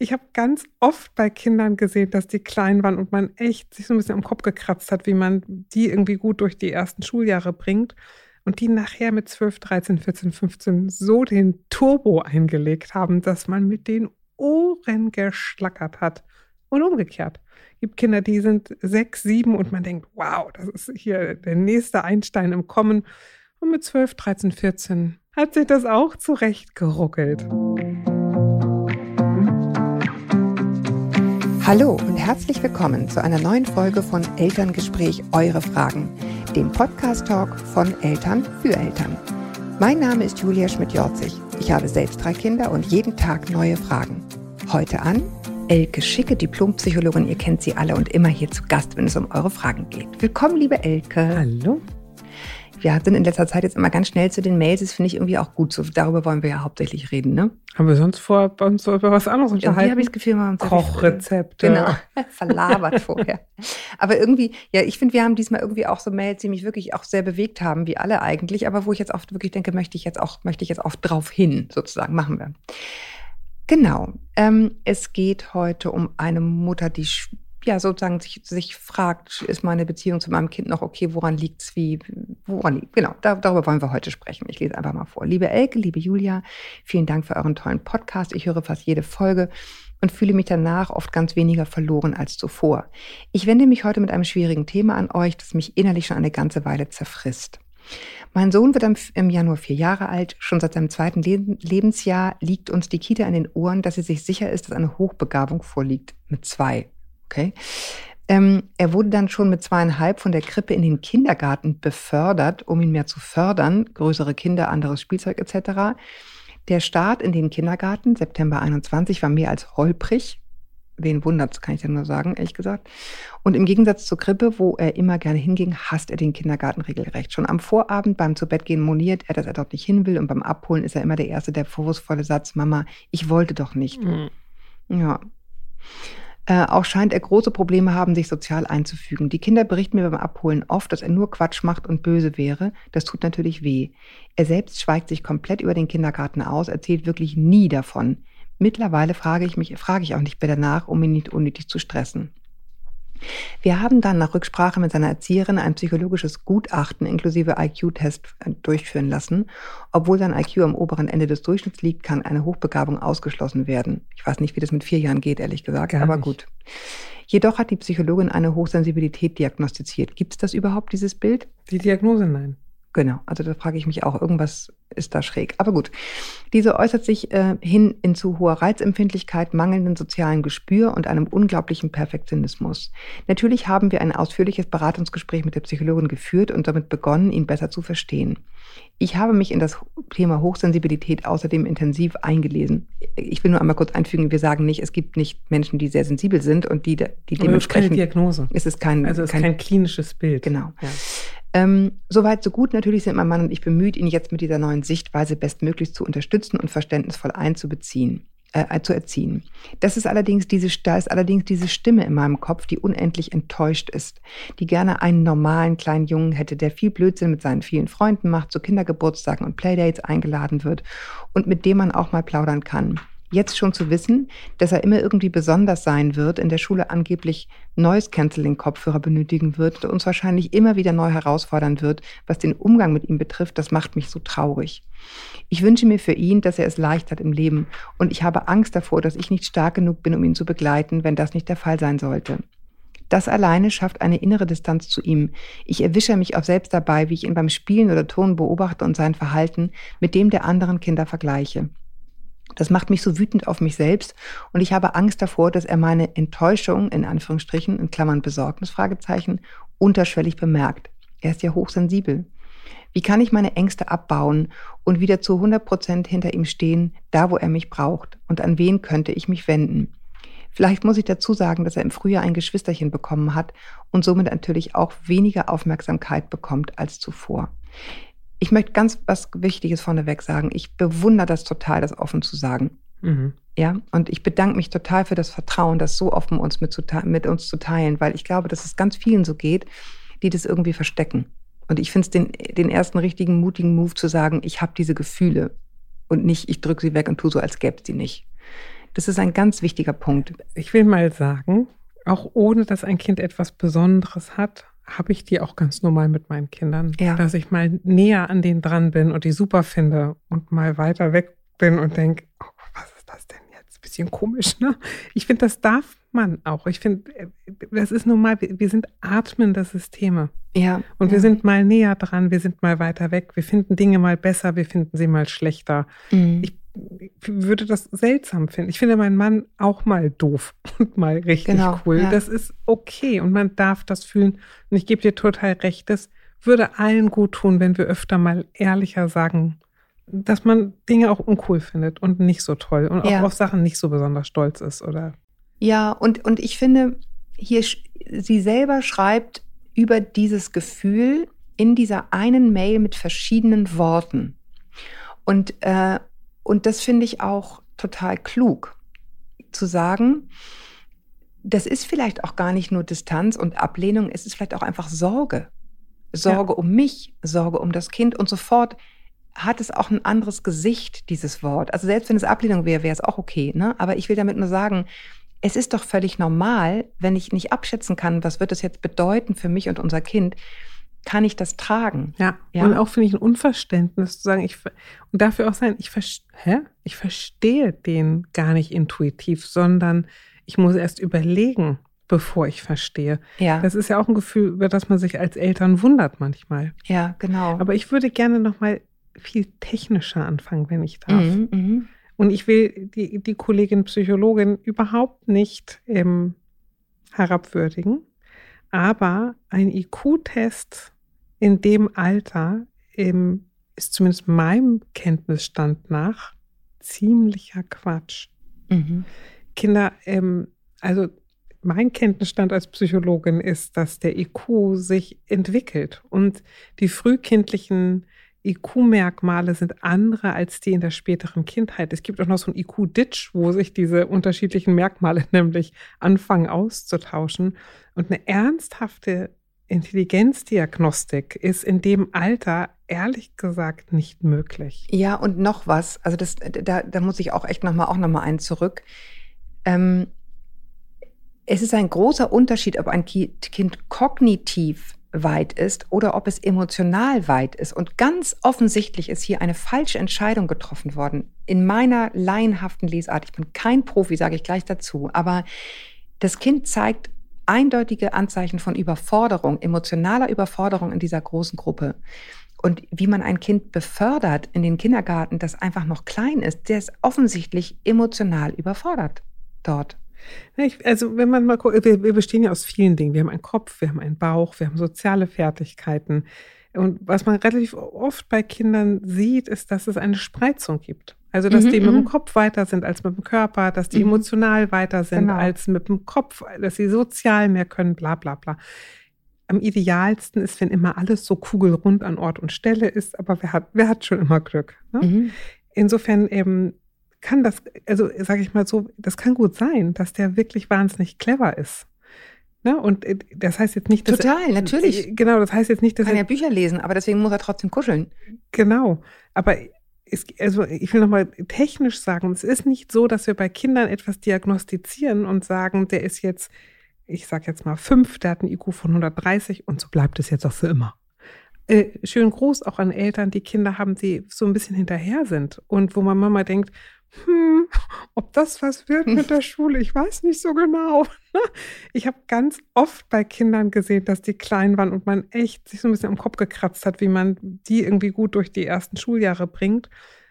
Ich habe ganz oft bei Kindern gesehen, dass die klein waren und man echt sich so ein bisschen am Kopf gekratzt hat, wie man die irgendwie gut durch die ersten Schuljahre bringt. Und die nachher mit 12, 13, 14, 15 so den Turbo eingelegt haben, dass man mit den Ohren geschlackert hat. Und umgekehrt. Es gibt Kinder, die sind sechs, sieben und man denkt, wow, das ist hier der nächste Einstein im Kommen. Und mit 12, 13, 14 hat sich das auch zurechtgeruckelt. Hallo und herzlich willkommen zu einer neuen Folge von Elterngespräch Eure Fragen, dem Podcast-Talk von Eltern für Eltern. Mein Name ist Julia Schmidt-Jorzig. Ich habe selbst drei Kinder und jeden Tag neue Fragen. Heute an Elke Schicke, Diplompsychologin. Ihr kennt sie alle und immer hier zu Gast, wenn es um eure Fragen geht. Willkommen, liebe Elke. Hallo. Wir sind in letzter Zeit jetzt immer ganz schnell zu den Mails. Das finde ich irgendwie auch gut. So, darüber wollen wir ja hauptsächlich reden, ne? Haben wir sonst vor uns so über was anderes unterhalten? Irgendwie habe ich das Gefühl, wir haben uns Kochrezepte. Genau, verlabert vorher. Aber irgendwie, ja, ich finde, wir haben diesmal irgendwie auch so Mails, die mich wirklich auch sehr bewegt haben, wie alle eigentlich, aber wo ich jetzt oft wirklich denke, möchte ich jetzt auch, möchte ich jetzt auch drauf hin, sozusagen, machen wir. Genau. Ähm, es geht heute um eine Mutter, die ja sozusagen sich, sich fragt, ist meine Beziehung zu meinem Kind noch okay, woran liegt es, wie, woran liegt Genau, da, darüber wollen wir heute sprechen. Ich lese einfach mal vor. Liebe Elke, liebe Julia, vielen Dank für euren tollen Podcast. Ich höre fast jede Folge und fühle mich danach oft ganz weniger verloren als zuvor. Ich wende mich heute mit einem schwierigen Thema an euch, das mich innerlich schon eine ganze Weile zerfrisst. Mein Sohn wird im Januar vier Jahre alt. Schon seit seinem zweiten Lebensjahr liegt uns die Kita in den Ohren, dass sie sich sicher ist, dass eine Hochbegabung vorliegt. Mit zwei. Okay. Ähm, er wurde dann schon mit zweieinhalb von der Krippe in den Kindergarten befördert, um ihn mehr zu fördern. Größere Kinder, anderes Spielzeug etc. Der Start in den Kindergarten, September 21, war mehr als holprig wen wundert's, kann ich dir nur sagen, ehrlich gesagt. Und im Gegensatz zur Krippe, wo er immer gerne hinging, hasst er den Kindergarten regelrecht. Schon am Vorabend beim Zubettgehen moniert er, dass er dort nicht hin will und beim Abholen ist er immer der Erste, der vorwurfsvolle Satz, Mama, ich wollte doch nicht. Mhm. Ja. Äh, auch scheint er große Probleme haben, sich sozial einzufügen. Die Kinder berichten mir beim Abholen oft, dass er nur Quatsch macht und böse wäre. Das tut natürlich weh. Er selbst schweigt sich komplett über den Kindergarten aus, erzählt wirklich nie davon. Mittlerweile frage ich mich, frage ich auch nicht mehr danach, um ihn nicht unnötig zu stressen. Wir haben dann nach Rücksprache mit seiner Erzieherin ein psychologisches Gutachten inklusive IQ-Test äh, durchführen lassen. Obwohl sein IQ am oberen Ende des Durchschnitts liegt, kann eine Hochbegabung ausgeschlossen werden. Ich weiß nicht, wie das mit vier Jahren geht, ehrlich gesagt, Gar aber nicht. gut. Jedoch hat die Psychologin eine Hochsensibilität diagnostiziert. Gibt es das überhaupt, dieses Bild? Die Diagnose nein. Genau, also da frage ich mich auch, irgendwas ist da schräg. Aber gut, diese äußert sich äh, hin in zu hoher Reizempfindlichkeit, mangelnden sozialen Gespür und einem unglaublichen Perfektionismus. Natürlich haben wir ein ausführliches Beratungsgespräch mit der Psychologin geführt und damit begonnen, ihn besser zu verstehen. Ich habe mich in das Thema Hochsensibilität außerdem intensiv eingelesen. Ich will nur einmal kurz einfügen, wir sagen nicht, es gibt nicht Menschen, die sehr sensibel sind und die, die dementsprechend... Es ist keine Diagnose. Es ist kein, also es ist kein, kein klinisches Bild. Genau. Ja. Ähm, Soweit, so gut. Natürlich sind mein Mann und ich bemüht, ihn jetzt mit dieser neuen Sichtweise bestmöglich zu unterstützen und verständnisvoll einzubeziehen. Äh, zu erziehen. Das ist allerdings diese, da ist allerdings diese Stimme in meinem Kopf, die unendlich enttäuscht ist, die gerne einen normalen kleinen Jungen hätte, der viel Blödsinn mit seinen vielen Freunden macht, zu Kindergeburtstagen und Playdates eingeladen wird und mit dem man auch mal plaudern kann jetzt schon zu wissen, dass er immer irgendwie besonders sein wird, in der Schule angeblich neues Canceling-Kopfhörer benötigen wird und uns wahrscheinlich immer wieder neu herausfordern wird, was den Umgang mit ihm betrifft, das macht mich so traurig. Ich wünsche mir für ihn, dass er es leicht hat im Leben und ich habe Angst davor, dass ich nicht stark genug bin, um ihn zu begleiten, wenn das nicht der Fall sein sollte. Das alleine schafft eine innere Distanz zu ihm. Ich erwische mich auch selbst dabei, wie ich ihn beim Spielen oder Turnen beobachte und sein Verhalten mit dem der anderen Kinder vergleiche. Das macht mich so wütend auf mich selbst und ich habe Angst davor, dass er meine Enttäuschung, in Anführungsstrichen, in Klammern Besorgnis, Fragezeichen, unterschwellig bemerkt. Er ist ja hochsensibel. Wie kann ich meine Ängste abbauen und wieder zu 100 Prozent hinter ihm stehen, da wo er mich braucht? Und an wen könnte ich mich wenden? Vielleicht muss ich dazu sagen, dass er im Frühjahr ein Geschwisterchen bekommen hat und somit natürlich auch weniger Aufmerksamkeit bekommt als zuvor ich möchte ganz was Wichtiges vorneweg sagen. Ich bewundere das total, das offen zu sagen. Mhm. Ja, und ich bedanke mich total für das Vertrauen, das so offen uns mit, mit, uns zu teilen, weil ich glaube, dass es ganz vielen so geht, die das irgendwie verstecken. Und ich finde es den, den ersten richtigen, mutigen Move zu sagen, ich habe diese Gefühle und nicht, ich drücke sie weg und tue so, als gäbe es die nicht. Das ist ein ganz wichtiger Punkt. Ich will mal sagen, auch ohne dass ein Kind etwas Besonderes hat, habe ich die auch ganz normal mit meinen Kindern. Ja. Dass ich mal näher an denen dran bin und die super finde und mal weiter weg bin und denke, oh, was ist das denn jetzt? Bisschen komisch, ne? Ich finde, das darf man auch. Ich finde, das ist normal. Wir sind atmende Systeme. Ja. Und ja. wir sind mal näher dran, wir sind mal weiter weg. Wir finden Dinge mal besser, wir finden sie mal schlechter. Mhm. Ich würde das seltsam finden. Ich finde meinen Mann auch mal doof und mal richtig Genau, cool. ja. Das ist okay und man darf das fühlen. Und ich gebe dir total recht, das würde allen gut tun, wenn wir öfter mal ehrlicher sagen, dass man Dinge auch uncool findet und nicht so toll und auch Ja. auf Sachen nicht so besonders stolz ist oder Ja, und, und ich finde, hier, sie selber schreibt über dieses Gefühl in dieser einen Mail mit verschiedenen Worten. Und, äh, und das finde ich auch total klug, zu sagen, das ist vielleicht auch gar nicht nur Distanz und Ablehnung, es ist vielleicht auch einfach Sorge. Sorge um mich, Sorge um das Kind und sofort hat es auch ein anderes Gesicht, dieses Wort. Also selbst wenn es Ablehnung wäre, wäre es auch okay. Ne? Aber ich will damit nur sagen, es ist doch völlig normal, wenn ich nicht abschätzen kann, was wird es jetzt bedeuten für mich und unser Kind, kann ich das tragen. Ja, Ja. und auch finde ich ein Unverständnis zu sagen, ich ver- und dafür auch sein, ich, vers- hä? ich verstehe den gar nicht intuitiv, sondern ich muss erst überlegen, bevor ich verstehe. Ja, Das ist ja auch ein Gefühl, über das man sich als Eltern wundert manchmal. ja, genau. Aber ich würde gerne noch mal viel technischer anfangen, wenn ich darf. Mhm, mhm. Und ich will die, die Kollegin Psychologin überhaupt nicht ähm, herabwürdigen, aber ein IQ-Test in dem Alter ähm, ist zumindest meinem Kenntnisstand nach ziemlicher Quatsch. Mhm. Kinder, ähm, also mein Kenntnisstand als Psychologin ist, dass der IQ sich entwickelt und die frühkindlichen IQ-Merkmale sind andere als die in der späteren Kindheit. Es gibt auch noch so ein IQ-Ditch, wo sich diese unterschiedlichen Merkmale nämlich anfangen auszutauschen. Und eine ernsthafte Intelligenzdiagnostik ist in dem Alter ehrlich gesagt nicht möglich. Ja, und noch was. Also das, da, da muss ich auch echt nochmal auch noch mal einen zurück. Ähm, es ist ein großer Unterschied, ob ein Ki- Kind kognitiv weit ist oder ob es emotional weit ist. Und ganz offensichtlich ist hier eine falsche Entscheidung getroffen worden. In meiner laienhaften Lesart, ich bin kein Profi, sage ich gleich dazu, aber das Kind zeigt eindeutige Anzeichen von Überforderung, emotionaler Überforderung in dieser großen Gruppe. Und wie man ein Kind befördert in den Kindergarten, das einfach noch klein ist, der ist offensichtlich emotional überfordert dort. Also wenn man mal guckt, wir bestehen ja aus vielen Dingen. Wir haben einen Kopf, wir haben einen Bauch, wir haben soziale Fertigkeiten. Und was man relativ oft bei Kindern sieht, ist, dass es eine Spreizung gibt. Also, dass Mhm, die mit dem mhm. Kopf weiter sind als mit dem Körper, dass die Mhm. emotional weiter sind Genau. als mit dem Kopf, dass sie sozial mehr können, bla bla bla. Am idealsten ist, wenn immer alles so kugelrund an Ort und Stelle ist, aber wer hat, wer hat schon immer Glück? Ne? Mhm. Insofern ähm, kann das, also sage ich mal so, das kann gut sein, dass der wirklich wahnsinnig clever ist. Ne? Und äh, das heißt jetzt nicht, dass Total, natürlich. Genau, das heißt jetzt nicht, dass Kann er, ja Bücher lesen, aber deswegen muss er trotzdem kuscheln. genau. Aber es, also ich will nochmal technisch sagen, es ist nicht so, dass wir bei Kindern etwas diagnostizieren und sagen, der ist jetzt, ich sag jetzt mal fünf, der hat einen IQ von 130 und so bleibt es jetzt auch für immer. Äh, schön groß auch an Eltern, die Kinder haben, die so ein bisschen hinterher sind und wo man Mama denkt, hm, ob das was wird mit der Schule, ich weiß nicht so genau. Ich habe ganz oft bei Kindern gesehen, dass die klein waren und man echt sich so ein bisschen am Kopf gekratzt hat, wie man die irgendwie gut durch die ersten Schuljahre bringt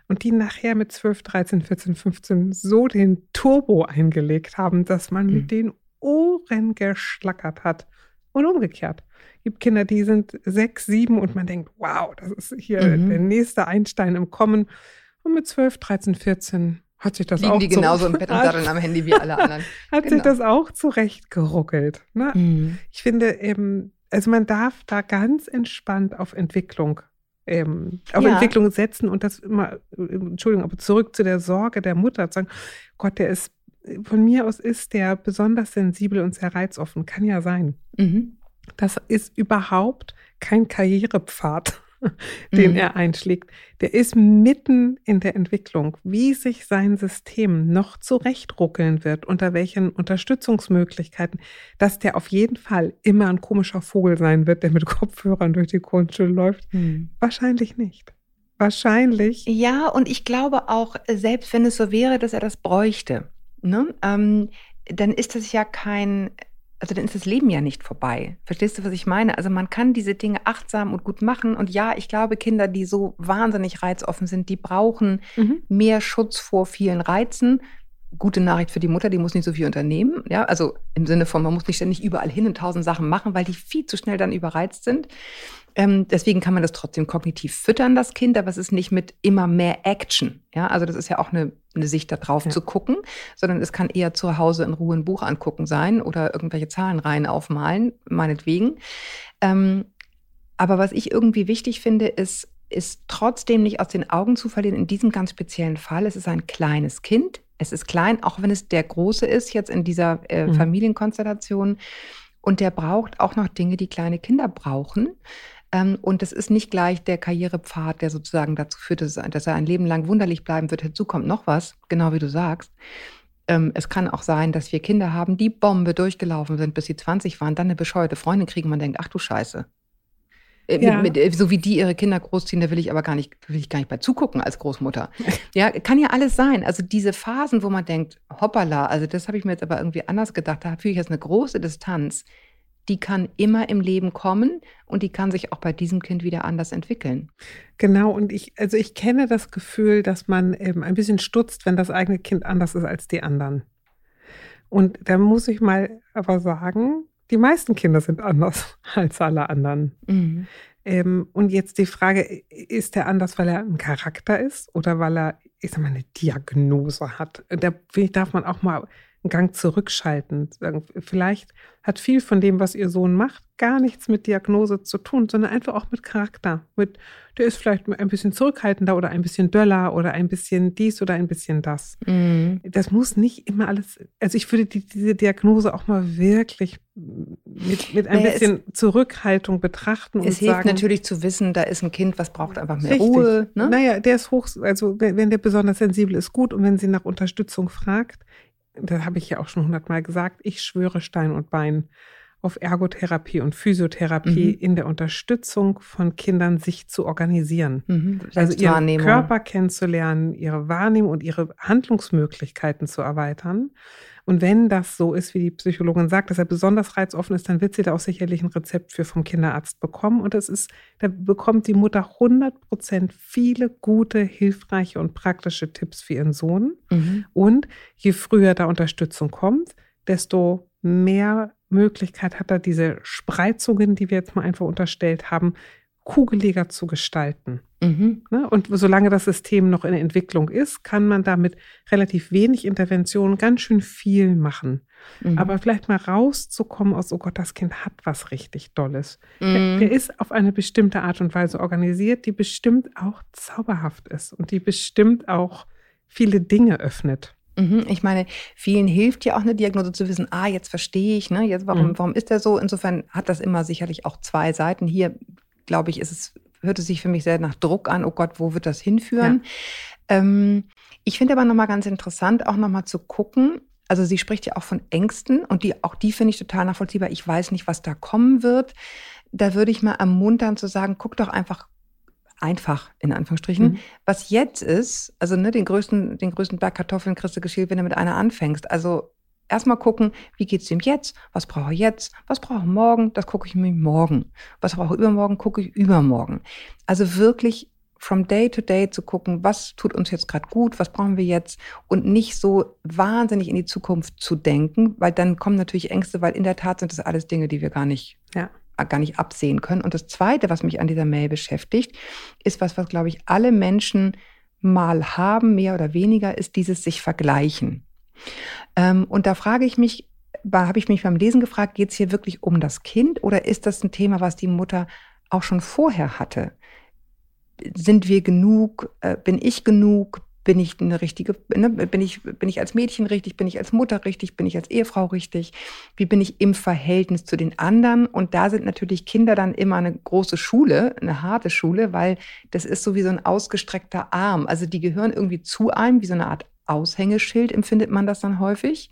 und die nachher mit 12, 13, 14, 15 so den Turbo eingelegt haben, dass man Mhm. mit den Ohren geschlackert hat. Und umgekehrt. Es gibt Kinder, die sind sechs, sieben und man denkt, wow, das ist hier Mhm. der nächste Einstein im Kommen. Und mit 12, 13, 14 hat sich das Liegen auch die genauso im Bett und daddeln am Handy wie alle anderen. hat Genau. sich das auch zurechtgeruckelt. Ne? Mhm. Ich finde, ähm, also man darf da ganz entspannt auf Entwicklung, ähm, auf Ja. Entwicklung setzen und das immer, Entschuldigung, aber zurück zu der Sorge der Mutter, zu sagen, Gott, der ist, von mir aus ist der besonders sensibel und sehr reizoffen, kann ja sein. Mhm. Das ist überhaupt kein Karrierepfad. den mhm. er einschlägt, der ist mitten in der Entwicklung, wie sich sein System noch zurechtruckeln wird, unter welchen Unterstützungsmöglichkeiten, dass der auf jeden Fall immer ein komischer Vogel sein wird, der mit Kopfhörern durch die Grundschule läuft. Mhm. Wahrscheinlich nicht. Wahrscheinlich. Ja, und ich glaube auch, selbst wenn es so wäre, dass er das bräuchte, ne, ähm, dann ist das ja kein also dann ist das Leben ja nicht vorbei. Verstehst du, was ich meine? Also man kann diese Dinge achtsam und gut machen. Und ja, ich glaube, Kinder, die so wahnsinnig reizoffen sind, die brauchen mhm. mehr Schutz vor vielen Reizen. Gute Nachricht für die Mutter, die muss nicht so viel unternehmen. Ja, also im Sinne von, man muss nicht ständig überall hin und tausend Sachen machen, weil die viel zu schnell dann überreizt sind. Ähm, deswegen kann man das trotzdem kognitiv füttern, das Kind, aber es ist nicht mit immer mehr Action. Ja, also das ist ja auch eine, eine Sicht darauf ja. zu gucken, sondern es kann eher zu Hause in Ruhe ein Buch angucken sein oder irgendwelche Zahlenreihen aufmalen, meinetwegen. Ähm, aber was ich irgendwie wichtig finde, ist, ist trotzdem nicht aus den Augen zu verlieren in diesem ganz speziellen Fall. Es ist ein kleines Kind. Es ist klein, auch wenn es der Große ist jetzt in dieser äh, mhm. Familienkonstellation. Und der braucht auch noch Dinge, die kleine Kinder brauchen. Ähm, und das ist nicht gleich der Karrierepfad, der sozusagen dazu führt, dass, er ein Leben lang wunderlich bleiben wird. Hinzu kommt noch was, genau wie du sagst. Ähm, es kann auch sein, dass wir Kinder haben, die Bombe durchgelaufen sind, bis sie 20 waren, dann eine bescheuerte Freundin kriegen, man denkt, ach du Scheiße. Äh, ja. Mit, mit, äh, so wie die ihre Kinder großziehen, da will ich aber gar nicht, will ich gar nicht bei zugucken als Großmutter. Ja, kann ja alles sein. Also diese Phasen, wo man denkt, hoppala, also das habe ich mir jetzt aber irgendwie anders gedacht, da fühle ich jetzt eine große Distanz die kann immer im Leben kommen und die kann sich auch bei diesem Kind wieder anders entwickeln. Genau, und ich, also ich kenne das Gefühl, dass man eben ein bisschen stutzt, wenn das eigene Kind anders ist als die anderen. Und da muss ich mal aber sagen, die meisten Kinder sind anders als alle anderen. Mhm. Ähm, und jetzt die Frage, ist er anders, weil er ein Charakter ist oder weil er, ich sag mal, eine Diagnose hat? Da darf man auch mal einen Gang zurückschalten. Vielleicht hat viel von dem, was ihr Sohn macht, gar nichts mit Diagnose zu tun, sondern einfach auch mit Charakter. Mit, der ist vielleicht ein bisschen zurückhaltender oder ein bisschen döller oder ein bisschen dies oder ein bisschen das. Mhm. Das muss nicht immer alles, also ich würde die, diese Diagnose auch mal wirklich mit, mit ein naja, bisschen es, Zurückhaltung betrachten. Es hilft sagen, natürlich zu wissen, da ist ein Kind, was braucht einfach mehr richtig. Ruhe. Ne? Naja, der ist hoch, also wenn der besonders sensibel ist, gut. Und wenn sie nach Unterstützung fragt, das habe ich ja auch schon hundertmal gesagt, ich schwöre Stein und Bein auf Ergotherapie und Physiotherapie mhm. in der Unterstützung von Kindern, sich zu organisieren. Mhm. Also ihren Körper kennenzulernen, ihre Wahrnehmung und ihre Handlungsmöglichkeiten zu erweitern. Und wenn das so ist, wie die Psychologin sagt, dass er besonders reizoffen ist, dann wird sie da auch sicherlich ein Rezept für vom Kinderarzt bekommen. Und das ist, da bekommt die Mutter 100 Prozent viele gute, hilfreiche und praktische Tipps für ihren Sohn. Mhm. Und je früher da Unterstützung kommt, desto mehr Möglichkeit hat er, diese Spreizungen, die wir jetzt mal einfach unterstellt haben, kugeliger zu gestalten. Mhm. Ne? Und solange das System noch in Entwicklung ist, kann man damit relativ wenig Intervention ganz schön viel machen. Mhm. Aber vielleicht mal rauszukommen aus, oh Gott, das Kind hat was richtig Dolles. Mhm. Der, der, ist auf eine bestimmte Art und Weise organisiert, die bestimmt auch zauberhaft ist und die bestimmt auch viele Dinge öffnet. Mhm. Ich meine, vielen hilft ja auch eine Diagnose zu wissen, ah, jetzt verstehe ich, ne, jetzt, warum, mhm. warum ist der so? Insofern hat das immer sicherlich auch zwei Seiten. Hier glaube ich, ist es, hört es sich für mich sehr nach Druck an, oh Gott, wo wird das hinführen? Ja. Ähm, ich finde aber nochmal ganz interessant, auch nochmal zu gucken, also sie spricht ja auch von Ängsten und die, auch die finde ich total nachvollziehbar. Ich weiß nicht, was da kommen wird. Da würde ich mal ermuntern zu sagen, guck doch einfach einfach, in Anführungsstrichen. Mhm. Was jetzt ist, also ne, den größten, den größten Berg Kartoffeln kriegst du geschält, wenn du mit einer anfängst. Also erstmal gucken, wie geht es ihm jetzt? Was brauche ich jetzt? Was brauche ich morgen? Das gucke ich mir morgen. Was brauche ich übermorgen? Gucke ich übermorgen. Also wirklich from day to day zu gucken, was tut uns jetzt gerade gut, was brauchen wir jetzt und nicht so wahnsinnig in die Zukunft zu denken, weil dann kommen natürlich Ängste, weil in der Tat sind das alles Dinge, die wir gar nicht, ja. gar nicht absehen können. Und das Zweite, was mich an dieser Mail beschäftigt, ist was, was glaube ich alle Menschen mal haben, mehr oder weniger, ist dieses sich vergleichen. Ähm, und da frage ich mich, habe ich mich beim Lesen gefragt, geht es hier wirklich um das Kind oder ist das ein Thema, was die Mutter auch schon vorher hatte? Sind wir genug? Äh, bin ich genug? bin ich eine richtige, ne, bin ich, bin ich als Mädchen richtig, bin ich als Mutter richtig, bin ich als Ehefrau richtig, wie bin ich im Verhältnis zu den anderen? Und da sind natürlich Kinder dann immer eine große Schule, eine harte Schule, weil das ist so wie so ein ausgestreckter Arm. Also die gehören irgendwie zu einem, wie so eine Art Aushängeschild empfindet man das dann häufig.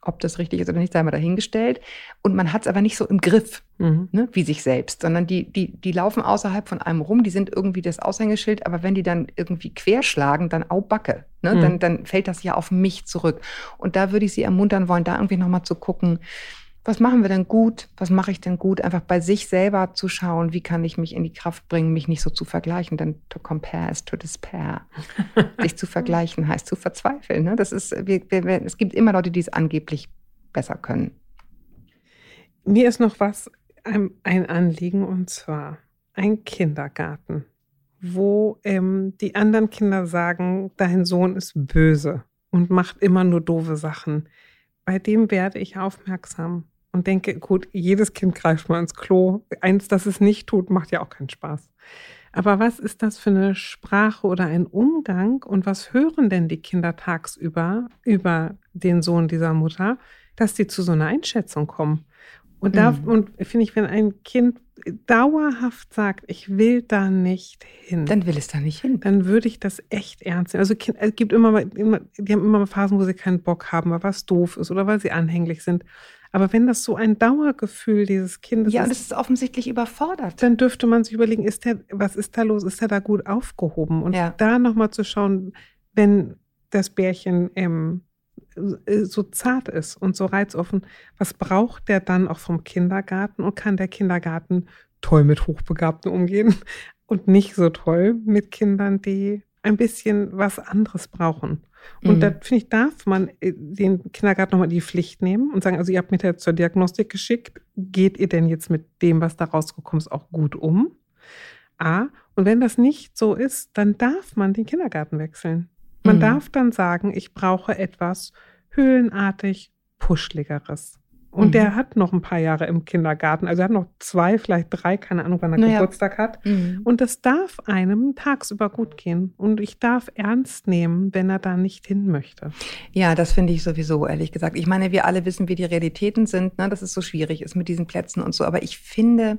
Ob das richtig ist oder nicht, sei mal dahingestellt. Und man hat es aber nicht so im Griff, mhm. ne, wie sich selbst, sondern die, die, die laufen außerhalb von einem rum, die sind irgendwie das Aushängeschild, aber wenn die dann irgendwie querschlagen, dann au Backe. Ne, mhm. dann, dann fällt das ja auf mich zurück. Und da würde ich Sie ermuntern wollen, da irgendwie nochmal zu gucken, was machen wir denn gut? Was mache ich denn gut? Einfach bei sich selber zu schauen, wie kann ich mich in die Kraft bringen, mich nicht so zu vergleichen. Denn to compare is to despair. sich zu vergleichen heißt zu verzweifeln. Ne? Das ist, wir, wir, es gibt immer Leute, die es angeblich besser können. Mir ist noch was ein, ein Anliegen und zwar ein Kindergarten, wo ähm, die anderen Kinder sagen, dein Sohn ist böse und macht immer nur doofe Sachen. Bei dem werde ich aufmerksam und denke, gut, jedes Kind greift mal ins Klo. Eins, das es nicht tut, macht ja auch keinen Spaß. Aber was ist das für eine Sprache oder ein Umgang und was hören denn die Kinder tagsüber über den Sohn dieser Mutter, dass die zu so einer Einschätzung kommen? Und da mhm. und finde ich, wenn ein Kind dauerhaft sagt, ich will da nicht hin, dann will es da nicht hin. Dann würde ich das echt ernst nehmen. Also es gibt immer, immer, die haben immer Phasen, wo sie keinen Bock haben, weil was doof ist oder weil sie anhänglich sind. Aber wenn das so ein Dauergefühl dieses Kindes ja, ist. Ja, das ist offensichtlich überfordert. Dann dürfte man sich überlegen, ist der, was ist da los? Ist er da gut aufgehoben? Und ja. da nochmal zu schauen, wenn das Bärchen ähm, so zart ist und so reizoffen, was braucht der dann auch vom Kindergarten und kann der Kindergarten toll mit Hochbegabten umgehen und nicht so toll mit Kindern, die ein bisschen was anderes brauchen. Und mhm. da finde ich, darf man äh, den Kindergarten nochmal die Pflicht nehmen und sagen, also ihr habt mich ja zur Diagnostik geschickt, geht ihr denn jetzt mit dem, was da rausgekommen ist, auch gut um? A. Und wenn das nicht so ist, dann darf man den Kindergarten wechseln. Man mhm. darf dann sagen, ich brauche etwas höhlenartig Puschligeres. Und mhm. der hat noch ein paar Jahre im Kindergarten. Also er hat noch zwei, vielleicht drei, keine Ahnung, wann er naja. Geburtstag hat. Mhm. Und das darf einem tagsüber gut gehen. Und ich darf ernst nehmen, wenn er da nicht hin möchte. Ja, das finde ich sowieso, ehrlich gesagt. Ich meine, wir alle wissen, wie die Realitäten sind, ne? dass es so schwierig ist mit diesen Plätzen und so. Aber ich finde,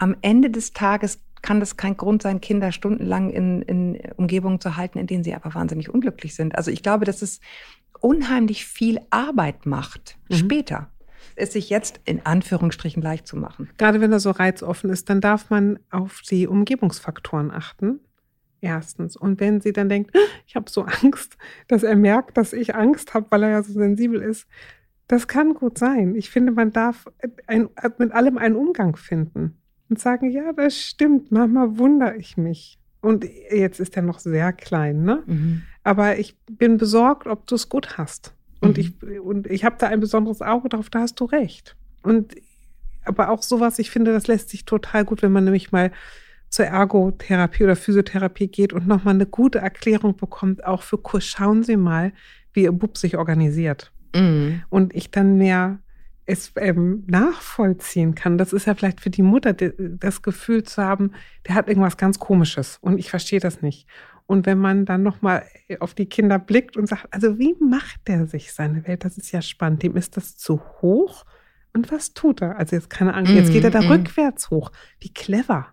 am Ende des Tages kann das kein Grund sein, Kinder stundenlang in, in Umgebungen zu halten, in denen sie aber wahnsinnig unglücklich sind. Also ich glaube, dass es unheimlich viel Arbeit macht mhm. später es sich jetzt in Anführungsstrichen leicht zu machen. Gerade wenn er so reizoffen ist, dann darf man auf die Umgebungsfaktoren achten. Erstens. Und wenn sie dann denkt, ich habe so Angst, dass er merkt, dass ich Angst habe, weil er ja so sensibel ist, das kann gut sein. Ich finde, man darf ein, mit allem einen Umgang finden und sagen, ja, das stimmt, manchmal wundere ich mich. Und jetzt ist er noch sehr klein, ne? Mhm. Aber ich bin besorgt, ob du es gut hast. Und mhm. ich, und ich habe da ein besonderes Auge drauf, da hast du recht. Und aber auch sowas, ich finde, das lässt sich total gut, wenn man nämlich mal zur Ergotherapie oder Physiotherapie geht und nochmal eine gute Erklärung bekommt, auch für Kurs, schauen Sie mal, wie Ihr Bub sich organisiert. Mhm. Und ich dann mehr es ähm, nachvollziehen kann. Das ist ja vielleicht für die Mutter das Gefühl zu haben, der hat irgendwas ganz Komisches und ich verstehe das nicht. Und wenn man dann nochmal auf die Kinder blickt und sagt, also wie macht der sich seine Welt? Das ist ja spannend. Dem ist das zu hoch. Und was tut er? Also jetzt keine Angst, jetzt geht er da mm, mm. rückwärts hoch. Wie clever.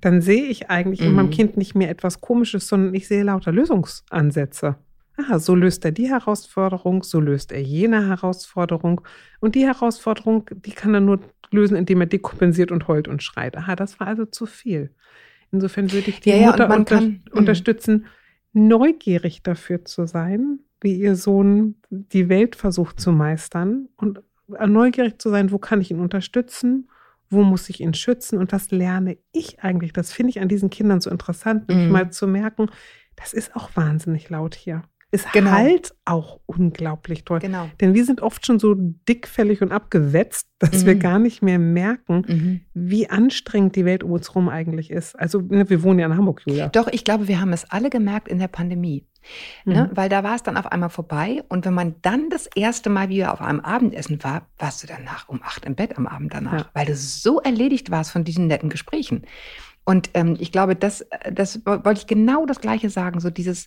Dann sehe ich eigentlich mm. in meinem mm. Kind nicht mehr etwas Komisches, sondern ich sehe lauter Lösungsansätze. Aha, so löst er die Herausforderung, so löst er jene Herausforderung. Und die Herausforderung, die kann er nur lösen, indem er dekompensiert und heult und schreit. Aha, das war also zu viel. Insofern würde ich die ja, Mutter ja, unter kann, mhm. unterstützen, neugierig dafür zu sein, wie ihr Sohn die Welt versucht zu meistern und neugierig zu sein, wo kann ich ihn unterstützen, wo muss ich ihn schützen und was lerne ich eigentlich. Das finde ich an diesen Kindern so interessant, nämlich mhm. mal zu merken, das ist auch wahnsinnig laut hier ist genau. halt auch unglaublich toll. Genau. Denn wir sind oft schon so dickfällig und abgewetzt, dass mhm. wir gar nicht mehr merken, mhm. wie anstrengend die Welt um uns herum eigentlich ist. Also ne, wir wohnen ja in Hamburg, Julia. Doch, ich glaube, wir haben es alle gemerkt in der Pandemie. Ne? Mhm. Ne? Weil da war es dann auf einmal vorbei. Und wenn man dann das erste Mal wieder auf einem Abendessen war, warst du danach um acht im Bett am Abend danach, ja. weil du so erledigt warst von diesen netten Gesprächen. Und ähm, ich glaube, das, das wollte ich genau das Gleiche sagen, so dieses,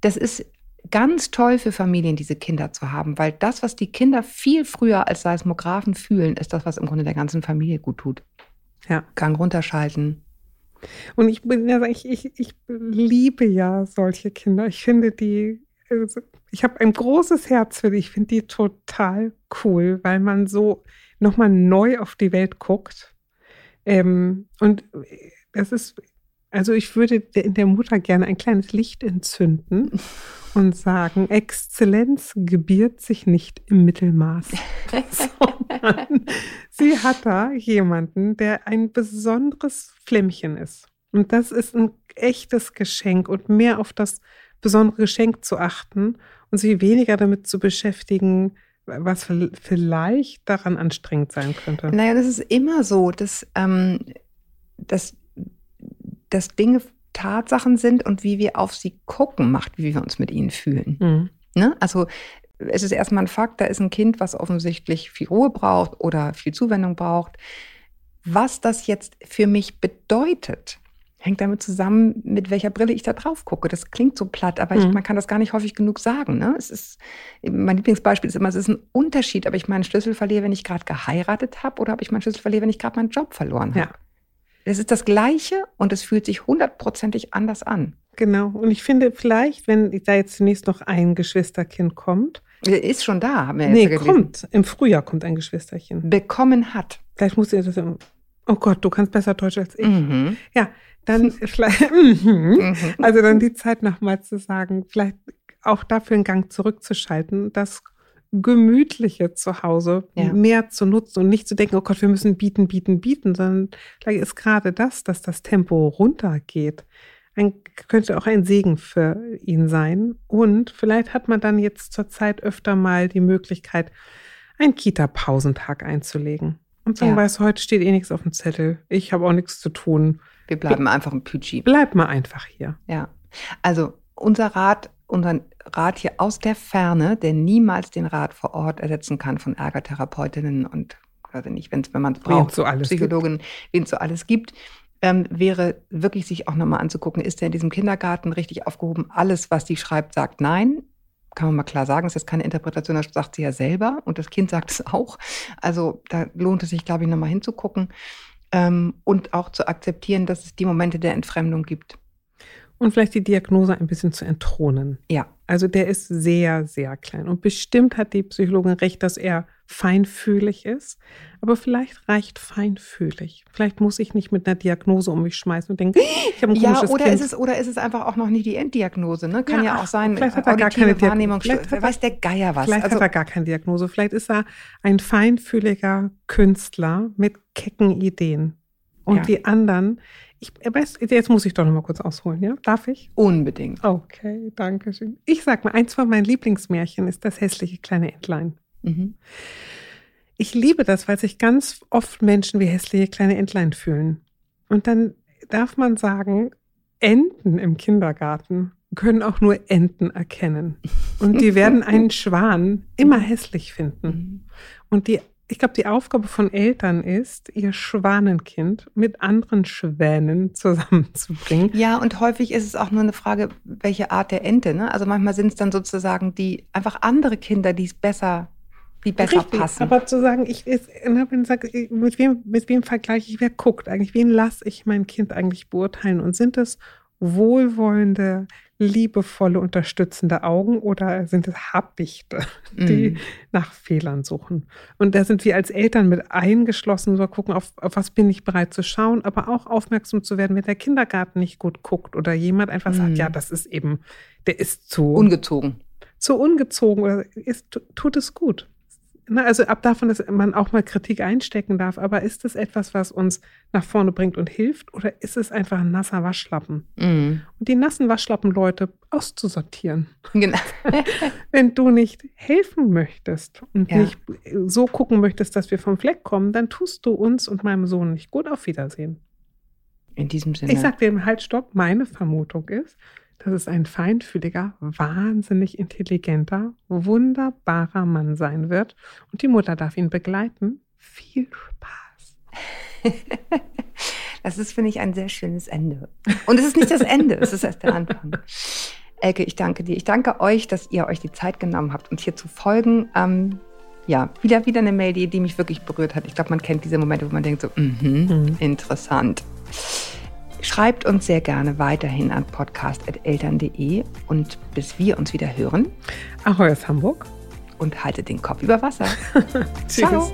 das ist ganz toll für Familien, diese Kinder zu haben, weil das, was die Kinder viel früher als Seismographen fühlen, ist das, was im Grunde der ganzen Familie gut tut. Ja. Gang runterschalten. Und ich bin ja, ich, ich, ich liebe ja solche Kinder. Ich finde die, also ich habe ein großes Herz für die. Ich finde die total cool, weil man so nochmal neu auf die Welt guckt. Ähm, und es ist, also ich würde in der Mutter gerne ein kleines Licht entzünden und sagen, Exzellenz gebiert sich nicht im Mittelmaß, sondern sie hat da jemanden, der ein besonderes Flämmchen ist. Und das ist ein echtes Geschenk und mehr auf das besondere Geschenk zu achten und sich weniger damit zu beschäftigen, was vielleicht daran anstrengend sein könnte. Naja, das ist immer so, dass, ähm, dass, dass Dinge Tatsachen sind und wie wir auf sie gucken, macht, wie wir uns mit ihnen fühlen. Mhm. Ne? Also es ist erstmal ein Fakt, da ist ein Kind, was offensichtlich viel Ruhe braucht oder viel Zuwendung braucht. Was das jetzt für mich bedeutet, hängt damit zusammen, mit welcher Brille ich da drauf gucke. Das klingt so platt, aber ich, mhm. man kann das gar nicht häufig genug sagen. Ne? Es ist, mein Lieblingsbeispiel ist immer, es ist ein Unterschied, ob ich meinen Schlüssel verliere, wenn ich gerade geheiratet habe oder ob ich meinen Schlüssel verliere, wenn ich gerade meinen Job verloren habe. Ja. Es ist das Gleiche und es fühlt sich hundertprozentig anders an. Genau. Und ich finde vielleicht, wenn da jetzt zunächst noch ein Geschwisterkind kommt. Ist schon da, haben wir jetzt Nee, gelesen. kommt. Im Frühjahr kommt ein Geschwisterchen. Bekommen hat. Vielleicht muss ihr das. Im, oh Gott, du kannst besser Deutsch als ich. Mhm. Ja, dann vielleicht. Mhm. mhm. Also dann die Zeit nochmal zu sagen, vielleicht auch dafür einen Gang zurückzuschalten, das Gemütliche zu Hause ja. mehr zu nutzen und nicht zu denken, oh Gott, wir müssen bieten, bieten, bieten, sondern vielleicht ist gerade das, dass das Tempo runtergeht, ein, könnte auch ein Segen für ihn sein. Und vielleicht hat man dann jetzt zur Zeit öfter mal die Möglichkeit, einen Kita-Pausentag einzulegen. Und sagen, ja. weißt du, heute steht eh nichts auf dem Zettel. Ich habe auch nichts zu tun. Wir bleiben einfach im Pütschi. Bleib mal einfach hier. Ja. Also unser Rat, unseren Rat hier aus der Ferne, der niemals den Rat vor Ort ersetzen kann von Ärgertherapeutinnen und also nicht, wenn's, wenn man es braucht, so Psychologen, wen es so alles gibt, ähm, wäre wirklich sich auch nochmal anzugucken, ist er in diesem Kindergarten richtig aufgehoben? Alles, was die schreibt, sagt nein. Kann man mal klar sagen, es ist keine Interpretation, das sagt sie ja selber und das Kind sagt es auch. Also da lohnt es sich, glaube ich, nochmal hinzugucken ähm, und auch zu akzeptieren, dass es die Momente der Entfremdung gibt. Und vielleicht die Diagnose ein bisschen zu entthronen. Ja. Also der ist sehr, sehr klein. Und bestimmt hat die Psychologin recht, dass er feinfühlig ist. Aber vielleicht reicht feinfühlig. Vielleicht muss ich nicht mit einer Diagnose um mich schmeißen und denken, ich habe ein komisches ja, oder kind. Ist es, oder ist es einfach auch noch nicht die Enddiagnose? Ne? Kann ja, ja auch sein, vielleicht hat er gar keine Wahrnehmung. Vielleicht hat weiß der Geier was. Vielleicht also, hat er gar keine Diagnose. Vielleicht ist er ein feinfühliger Künstler mit kecken Ideen. Und ja. die anderen, ich weiß, jetzt muss ich doch noch mal kurz ausholen, ja? Darf ich? Unbedingt. Okay, danke schön. Ich sag mal, eins von meinen Lieblingsmärchen ist das hässliche kleine Entlein. Mhm. Ich liebe das, weil sich ganz oft Menschen wie hässliche kleine Entlein fühlen. Und dann darf man sagen, Enten im Kindergarten können auch nur Enten erkennen. Und die werden einen Schwan immer hässlich finden. Mhm. Und die ich glaube, die Aufgabe von Eltern ist, ihr Schwanenkind mit anderen Schwänen zusammenzubringen. Ja, und häufig ist es auch nur eine Frage, welche Art der Ente. Ne? Also manchmal sind es dann sozusagen die einfach andere Kinder, die es besser, die besser Richtig, passen. Aber zu sagen, ich ist, wenn ich sage, mit wem, mit wem vergleiche ich, wer guckt eigentlich, wen lasse ich mein Kind eigentlich beurteilen? Und sind es wohlwollende, liebevolle, unterstützende Augen oder sind es Habichte, die mm. nach Fehlern suchen? Und da sind wir als Eltern mit eingeschlossen, so gucken, auf, auf was bin ich bereit zu schauen, aber auch aufmerksam zu werden, wenn der Kindergarten nicht gut guckt oder jemand einfach mm. sagt, ja, das ist eben, der ist zu ungezogen. Zu ungezogen oder ist, tut es gut. Na, also ab davon, dass man auch mal Kritik einstecken darf, aber ist das etwas, was uns nach vorne bringt und hilft oder ist es einfach ein nasser Waschlappen? Mm. Und die nassen Waschlappen-Leute auszusortieren. Genau. Wenn du nicht helfen möchtest und ja. nicht so gucken möchtest, dass wir vom Fleck kommen, dann tust du uns und meinem Sohn nicht gut. Auf Wiedersehen. In diesem Sinne. Ich sag dir halt, stopp. Meine Vermutung ist, dass es ein feinfühliger, wahnsinnig intelligenter, wunderbarer Mann sein wird. Und die Mutter darf ihn begleiten. Viel Spaß. Das ist, finde ich, ein sehr schönes Ende. Und es ist nicht das Ende, es ist erst der Anfang. Elke, ich danke dir. Ich danke euch, dass ihr euch die Zeit genommen habt, uns hier zu folgen. Ähm, ja, wieder, wieder eine Mail, die, die mich wirklich berührt hat. Ich glaube, man kennt diese Momente, wo man denkt so, mhm, mhm. interessant. Schreibt uns sehr gerne weiterhin an podcast.eltern.de und bis wir uns wieder hören. Ahoi aus Hamburg. Und haltet den Kopf über Wasser. Tschüss. Ciao.